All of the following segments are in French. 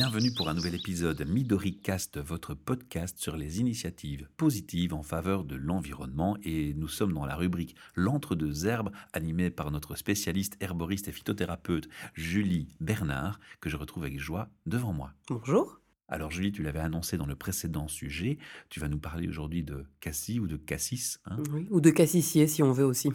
Bienvenue pour un nouvel épisode MidoriCast, votre podcast sur les initiatives positives en faveur de l'environnement. Et nous sommes dans la rubrique L'entre-deux herbes, animée par notre spécialiste herboriste et phytothérapeute Julie Bernard, que je retrouve avec joie devant moi. Bonjour. Alors Julie, tu l'avais annoncé dans le précédent sujet, tu vas nous parler aujourd'hui de cassis ou de cassis. Hein? Oui, ou de cassissier si on veut aussi.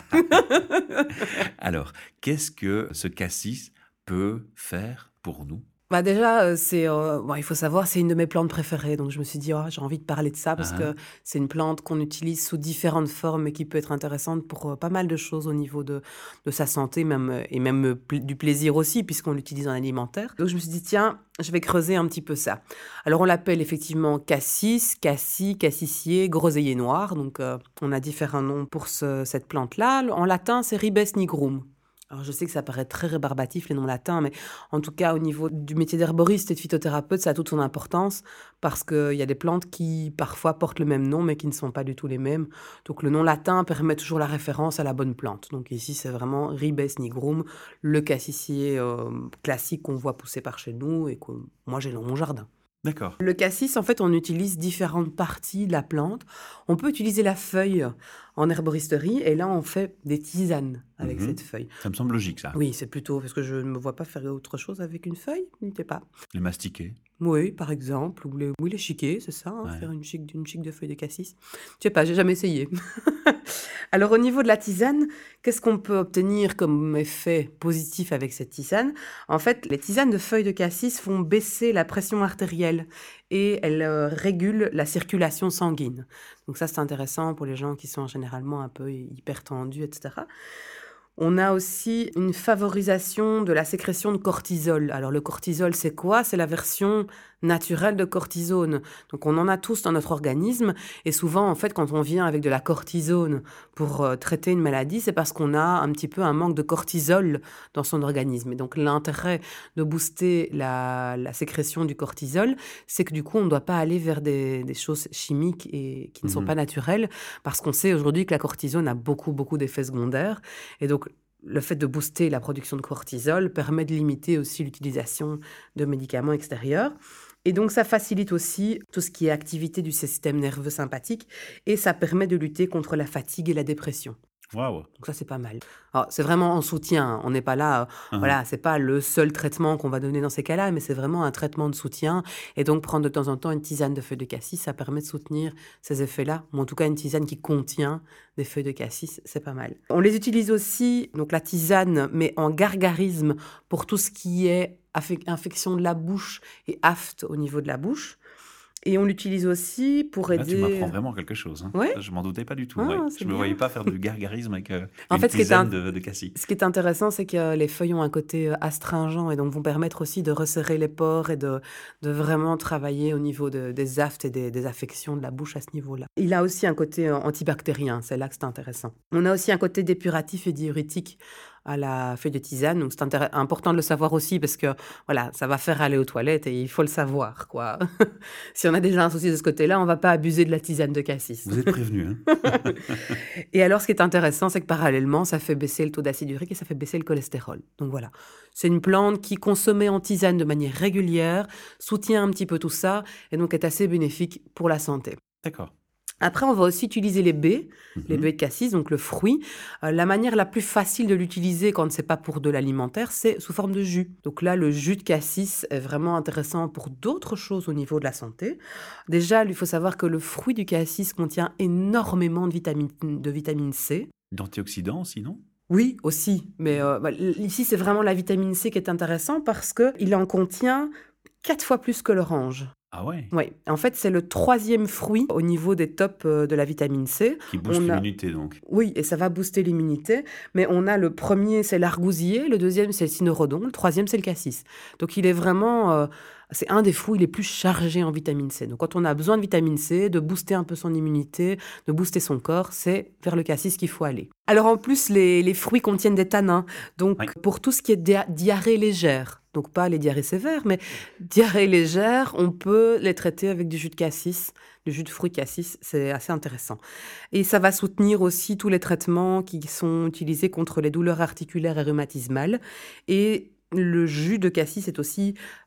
Alors, qu'est-ce que ce cassis peut faire pour nous? Bah déjà, euh, c'est, euh, bon, il faut savoir, c'est une de mes plantes préférées. Donc je me suis dit, oh, j'ai envie de parler de ça parce que c'est une plante qu'on utilise sous différentes formes et qui peut être intéressante pour euh, pas mal de choses au niveau de, de sa santé même, et même du plaisir aussi, puisqu'on l'utilise en alimentaire. Donc je me suis dit, tiens, je vais creuser un petit peu ça. Alors on l'appelle effectivement cassis, cassis, cassissier, groseillier noir. Donc on a différents noms pour cette plante-là. En latin, c'est ribes nigrum. Alors, je sais que ça paraît très rébarbatif, les noms latins, mais en tout cas, au niveau du métier d'herboriste et de phytothérapeute, ça a toute son importance parce qu'il y a des plantes qui parfois portent le même nom, mais qui ne sont pas du tout les mêmes. Donc, le nom latin permet toujours la référence à la bonne plante. Donc, ici, c'est vraiment Ribes nigrum, le cassissier euh, classique qu'on voit pousser par chez nous et que moi j'ai dans mon jardin. D'accord. Le cassis, en fait, on utilise différentes parties de la plante. On peut utiliser la feuille en herboristerie et là, on fait des tisanes avec mhm. cette feuille. Ça me semble logique, ça. Oui, c'est plutôt parce que je ne me vois pas faire autre chose avec une feuille, sais pas. Les mastiquer. Oui, par exemple, ou les, oui, les chiquer, c'est ça, hein, faire une chic, une chic de feuilles de cassis. Je sais pas, j'ai jamais essayé. Alors au niveau de la tisane, qu'est-ce qu'on peut obtenir comme effet positif avec cette tisane? En fait, les tisanes de feuilles de cassis font baisser la pression artérielle et elles euh, régulent la circulation sanguine. Donc ça, c'est intéressant pour les gens qui sont généralement un peu hypertendus, etc. On a aussi une favorisation de la sécrétion de cortisol. Alors le cortisol, c'est quoi? C'est la version naturelle de cortisone. Donc on en a tous dans notre organisme et souvent en fait quand on vient avec de la cortisone pour euh, traiter une maladie, c'est parce qu'on a un petit peu un manque de cortisol dans son organisme. Et donc l'intérêt de booster la, sécrétion du cortisol, c'est que du coup on ne doit pas aller vers des, choses chimiques et qui ne sont mmh pas naturelles parce qu'on sait aujourd'hui que la cortisone a beaucoup beaucoup d'effets secondaires et donc le fait de booster la production de cortisol permet de limiter aussi l'utilisation de médicaments extérieurs. Et donc, ça facilite aussi tout ce qui est activité du système nerveux sympathique et ça permet de lutter contre la fatigue et la dépression. Donc ça, c'est pas mal. C'est vraiment en soutien. On n'est pas là, euh, uh-huh. voilà, c'est pas le seul traitement qu'on va donner dans ces cas-là, mais c'est vraiment un traitement de soutien. Et donc, prendre de temps en temps une tisane de feuilles de cassis, ça permet de soutenir ces effets-là. Ou en tout cas, une tisane qui contient des feuilles de cassis, c'est pas mal. On les utilise aussi, donc la tisane, mais en gargarisme pour tout ce qui est infection de la bouche et aft au niveau de la bouche. Et on l'utilise aussi pour aider. Là, tu m'apprends vraiment quelque chose. Hein. Ouais. Je m'en doutais pas du tout. Ah, je ne me voyais pas faire du gargarisme avec euh, en une fait, tisane de, de, cassis. Ce qui est intéressant, c'est que les feuilles ont un côté euh, astringent et donc vont permettre aussi de resserrer les pores et de, de vraiment travailler au niveau des aftes et des, des, affections de la bouche à ce niveau-là. Il a aussi un côté euh, antibactérien, c'est là que c'est intéressant. On a aussi un côté dépuratif et diurétique à la feuille de tisane. Donc c'est important de le savoir aussi parce que voilà, ça va faire aller aux toilettes et il faut le savoir quoi. si on a déjà un souci de ce côté-là, on va pas abuser de la tisane de cassis. Vous êtes prévenu. Hein et alors ce qui est intéressant, c'est que parallèlement, ça fait baisser le taux d'acide urique et ça fait baisser le cholestérol. Donc voilà, c'est une plante qui consommée en tisane de manière régulière soutient un petit peu tout ça et donc est assez bénéfique pour la santé. D'accord. Après, on va aussi utiliser les baies, les Mhm. baies de cassis, donc le fruit. Euh, la manière la plus facile de l'utiliser quand c'est pas pour de l'alimentaire, c'est sous forme de jus. Donc là, le jus de cassis est vraiment intéressant pour d'autres choses au niveau de la santé. Déjà, il faut savoir que le fruit du cassis contient énormément de vitamine, de vitamine C. D'antioxydants aussi, non? Oui, aussi. Mais euh, bah, ici, c'est vraiment la vitamine C qui est intéressant parce qu'il en contient quatre fois plus que l'orange. Ah ouais Oui, en fait, c'est le troisième fruit au niveau des tops euh, de la vitamine C. Qui booste l'immunité, donc. Oui, et ça va booster l'immunité. Mais on a le premier, c'est l'argousier, le deuxième, c'est le cynorhodon, le troisième, c'est le cassis. Donc il est vraiment... Euh, c'est un des fruits les plus chargés en vitamine C. Donc quand on a besoin de vitamine C, de booster un peu son immunité, de booster son corps, c'est vers le cassis qu'il faut aller. Alors en plus, les, les fruits contiennent des tanins. Donc pour tout ce qui est diarrhée légère, donc pas les diarrhées sévères, mais diarrhée légère, on peut les traiter avec du jus de cassis, du jus de fruits cassis, c'est assez intéressant. Et ça va soutenir aussi tous les traitements qui sont utilisés contre les douleurs articulaires et rhumatismales. Et le jus de cassis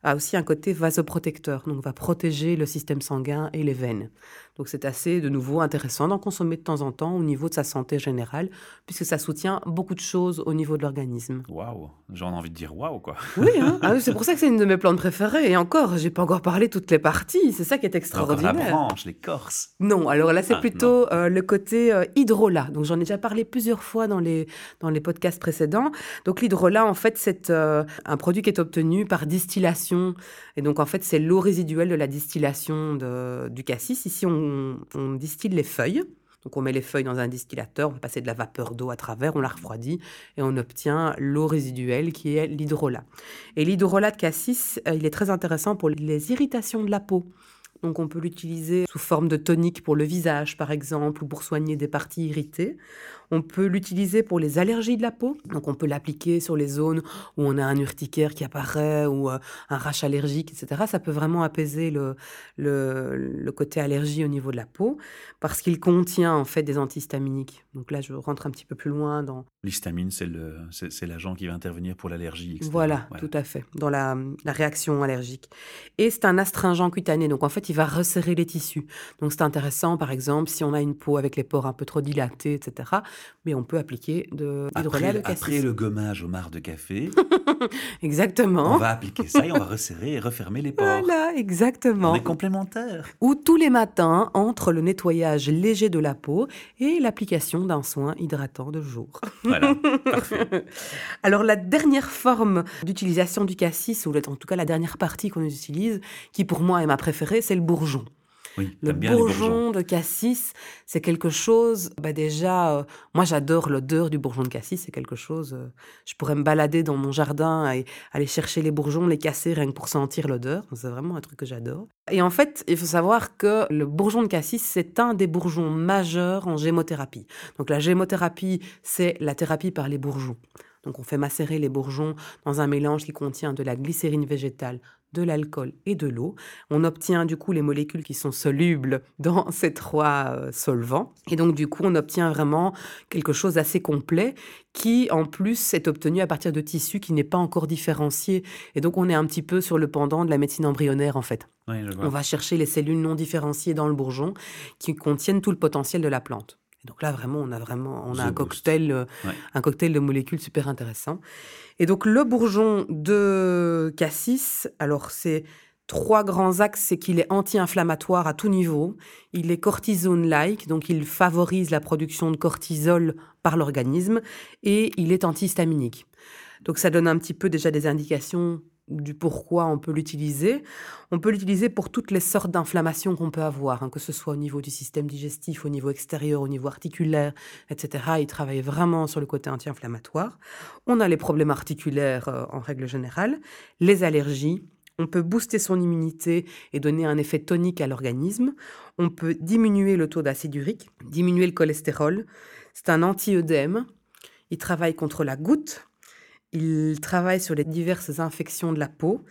a aussi un côté vasoprotecteur, donc va protéger le système sanguin et les veines. Donc c'est assez de nouveau intéressant d'en consommer de temps en temps au niveau de sa santé générale, puisque ça soutient beaucoup de choses au niveau de l'organisme. Waouh, j'en ai envie de dire waouh quoi. Oui, hein. ah c'est pour ça que c'est une de mes plantes préférées. Et encore, j'ai pas encore parlé toutes les parties. C'est ça qui est extraordinaire. la branche, l'écorce. Non, alors là c'est ah, plutôt euh, le côté euh, hydrolat. Donc j'en ai déjà parlé plusieurs fois dans les dans les podcasts précédents. Donc l'hydrolat en fait c'est euh, un produit qui est obtenu par distillation. Et donc en fait c'est l'eau résiduelle de la distillation de, du cassis. Ici on distille les feuilles. Donc on met les feuilles dans un distillateur, on va passer de la vapeur d'eau à travers, on la refroidit et on obtient l'eau résiduelle qui est l'hydrolat. Et l'hydrolat de cassis, euh, il est très intéressant pour les irritations de la peau. Donc on peut l'utiliser sous forme de tonique pour le visage par exemple ou pour soigner des parties irritées. On peut l'utiliser pour les allergies de la peau. Donc on peut l'appliquer sur les zones où on a un urticaire qui apparaît ou euh, un rash allergique, etc. Ça peut vraiment apaiser le, le, côté allergie au niveau de la peau parce qu'il contient en fait des antihistaminiques. Donc là je rentre un petit peu plus loin dans... L'histamine, c'est l'agent qui va intervenir pour l'allergie. Voilà, tout à fait, dans la, la réaction allergique. Et c'est un astringent cutané. Donc en fait il va resserrer les tissus. Donc c'est intéressant par exemple si on a une peau avec les pores un peu trop dilatés, etc mais on peut appliquer de l'hydrolat de cassis. Après le gommage au marc de café, exactement. On va appliquer ça et on va resserrer et refermer les pores. Voilà, exactement. Est complémentaires. Ou tous les matins entre le nettoyage léger de la peau et l'application d'un soin hydratant de jour. Voilà, parfait. Alors la dernière forme d'utilisation du cassis, ou en tout cas la dernière partie qu'on utilise, qui pour moi est ma préférée, c'est le bourgeon le bourgeon de cassis, c'est quelque chose, bah déjà, euh, moi j'adore l'odeur du bourgeon de cassis, c'est quelque chose, euh, je pourrais me balader dans mon jardin et aller chercher les bourgeons, les casser rien que pour sentir l'odeur, c'est vraiment un truc que j'adore. Et en fait, il faut savoir que le bourgeon de cassis, c'est un des bourgeons majeurs en gémothérapie. Donc la gémothérapie, c'est la thérapie par les bourgeons. Donc on fait macérer les bourgeons dans un mélange qui contient de la glycérine végétale, de l'alcool et de l'eau. On obtient du coup les molécules qui sont solubles dans ces trois euh, solvants. Et donc du coup, on obtient vraiment quelque chose d'assez complet qui en plus est obtenu à partir de tissus qui n'est pas encore différencié. Et donc on est un petit peu sur le pendant de la médecine embryonnaire en fait. on va chercher les cellules non différenciées dans le bourgeon qui contiennent tout le potentiel de la plante. Donc là vraiment on a vraiment on a un cocktail euh, un cocktail de molécules super intéressant. Et donc le bourgeon de cassis, alors c'est trois grands axes, c'est qu'il est anti-inflammatoire à tout niveau, il est cortisone-like, donc il favorise la production de cortisol par l'organisme, et il est antihistaminique. Donc ça donne un petit peu déjà des indications du pourquoi on peut l'utiliser. On peut l'utiliser pour toutes les sortes d'inflammations qu'on peut avoir, hein, que ce soit au niveau du système digestif, au niveau extérieur, au niveau articulaire, etc. Il travaille vraiment sur le côté anti-inflammatoire. On a les problèmes articulaires euh, en règle générale, les allergies. On peut booster son immunité et donner un effet tonique à l'organisme. On peut diminuer le taux d'acide urique, diminuer le cholestérol. C'est un anti-œdème. Il travaille contre la goutte, il travaille sur les diverses infections de la peau.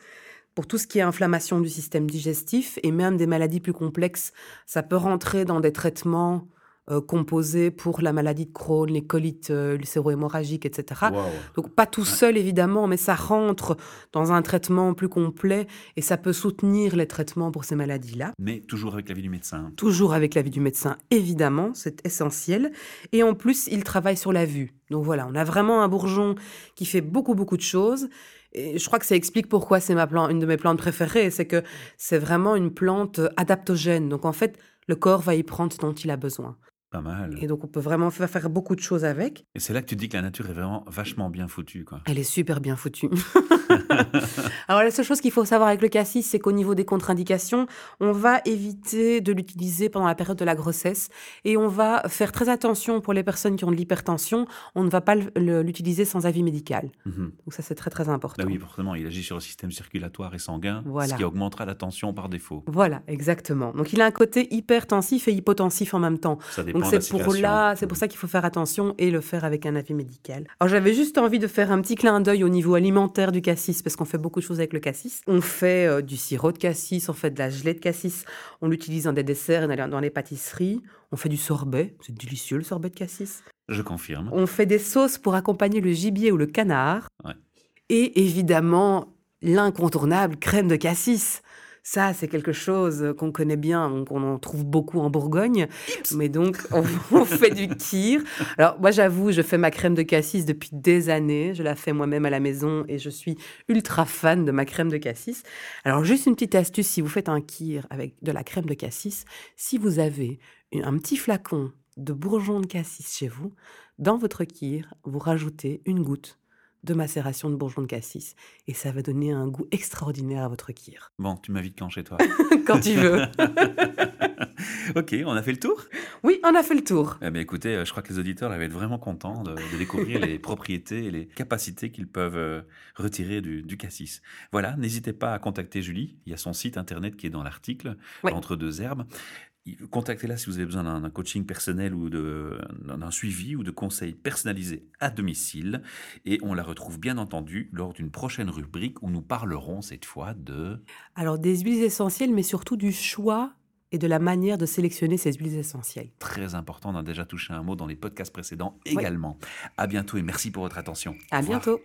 Pour tout ce qui est inflammation du système digestif et même des maladies plus complexes, ça peut rentrer dans des traitements euh, composés pour la maladie de Crohn, les colites euh, ulcéro-hémorragiques, etc. Donc pas tout seul évidemment, mais ça rentre dans un traitement plus complet et ça peut soutenir les traitements pour ces maladies-là. Mais toujours avec l'avis du médecin. Toujours avec l'avis du médecin, évidemment, c'est essentiel. Et en plus, il travaille sur la vue. Donc voilà, on a vraiment un bourgeon qui fait beaucoup, beaucoup de choses. Et je crois que ça explique pourquoi c'est ma plante, une de mes plantes préférées, c'est que c'est vraiment une plante adaptogène. Donc en fait, le corps va y prendre ce dont il a besoin. Pas mal. Et donc, on peut vraiment faire beaucoup de choses avec. Et c'est là que tu dis que la nature est vraiment vachement bien foutue, quoi. Elle est super bien foutue. Alors, la seule chose qu'il faut savoir avec le cassis, c'est qu'au niveau des contre-indications, on va éviter de l'utiliser pendant la période de la grossesse et on va faire très attention pour les personnes qui ont de l'hypertension. On ne va pas l'utiliser sans avis médical. Mhm. Donc, ça, c'est très, très important. Bah oui, forcément, il agit sur le système circulatoire et sanguin, ce qui augmentera la tension par défaut. Voilà, exactement. Donc, il a un côté hypertensif et hypotensif en même temps. Ça donc c'est pour là, c'est pour ça qu'il faut faire attention et le faire avec un avis médical. Alors j'avais juste envie de faire un petit clin d'œil au niveau alimentaire du cassis parce qu'on fait beaucoup de choses avec le cassis. On fait euh, du sirop de cassis, on fait de la gelée de cassis, on l'utilise dans des desserts et dans les pâtisseries. On fait du sorbet, c'est délicieux le sorbet de cassis. Je confirme. On fait des sauces pour accompagner le gibier ou le canard. Et évidemment, l'incontournable crème de cassis. Ça, c'est quelque chose qu'on connaît bien, qu'on en trouve beaucoup en Bourgogne. Mais donc, on, fait du kir. Alors, moi, j'avoue, je fais ma crème de cassis depuis des années. Je la fais moi-même à la maison et je suis ultra fan de ma crème de cassis. Alors, juste une petite astuce, si vous faites un kir avec de la crème de cassis, si vous avez un petit flacon de bourgeons de cassis chez vous, dans votre kir, vous rajoutez une goutte de macération de bourgeons de cassis. Et ça va donner un goût extraordinaire à votre kir. Bon, tu m'invites quand chez toi Quand tu veux. ok, on a fait le tour? Oui, on a fait le tour. Eh bien, écoutez, euh, je crois que les auditeurs vont être vraiment contents de, découvrir les propriétés et les capacités qu'ils peuvent euh, retirer du, cassis. Voilà, n'hésitez pas à contacter Julie. Il y a son site internet qui est dans l'article, Entre deux herbes contactez-la si vous avez besoin d'un coaching personnel ou d'un suivi ou de conseils personnalisés à domicile. Et on la retrouve bien entendu lors d'une prochaine rubrique où nous parlerons cette fois de... Alors des huiles essentielles, mais surtout du choix et de la manière de sélectionner ces huiles essentielles. Très important, on a déjà touché un mot dans les podcasts précédents également. À bientôt et merci pour votre attention. À bientôt.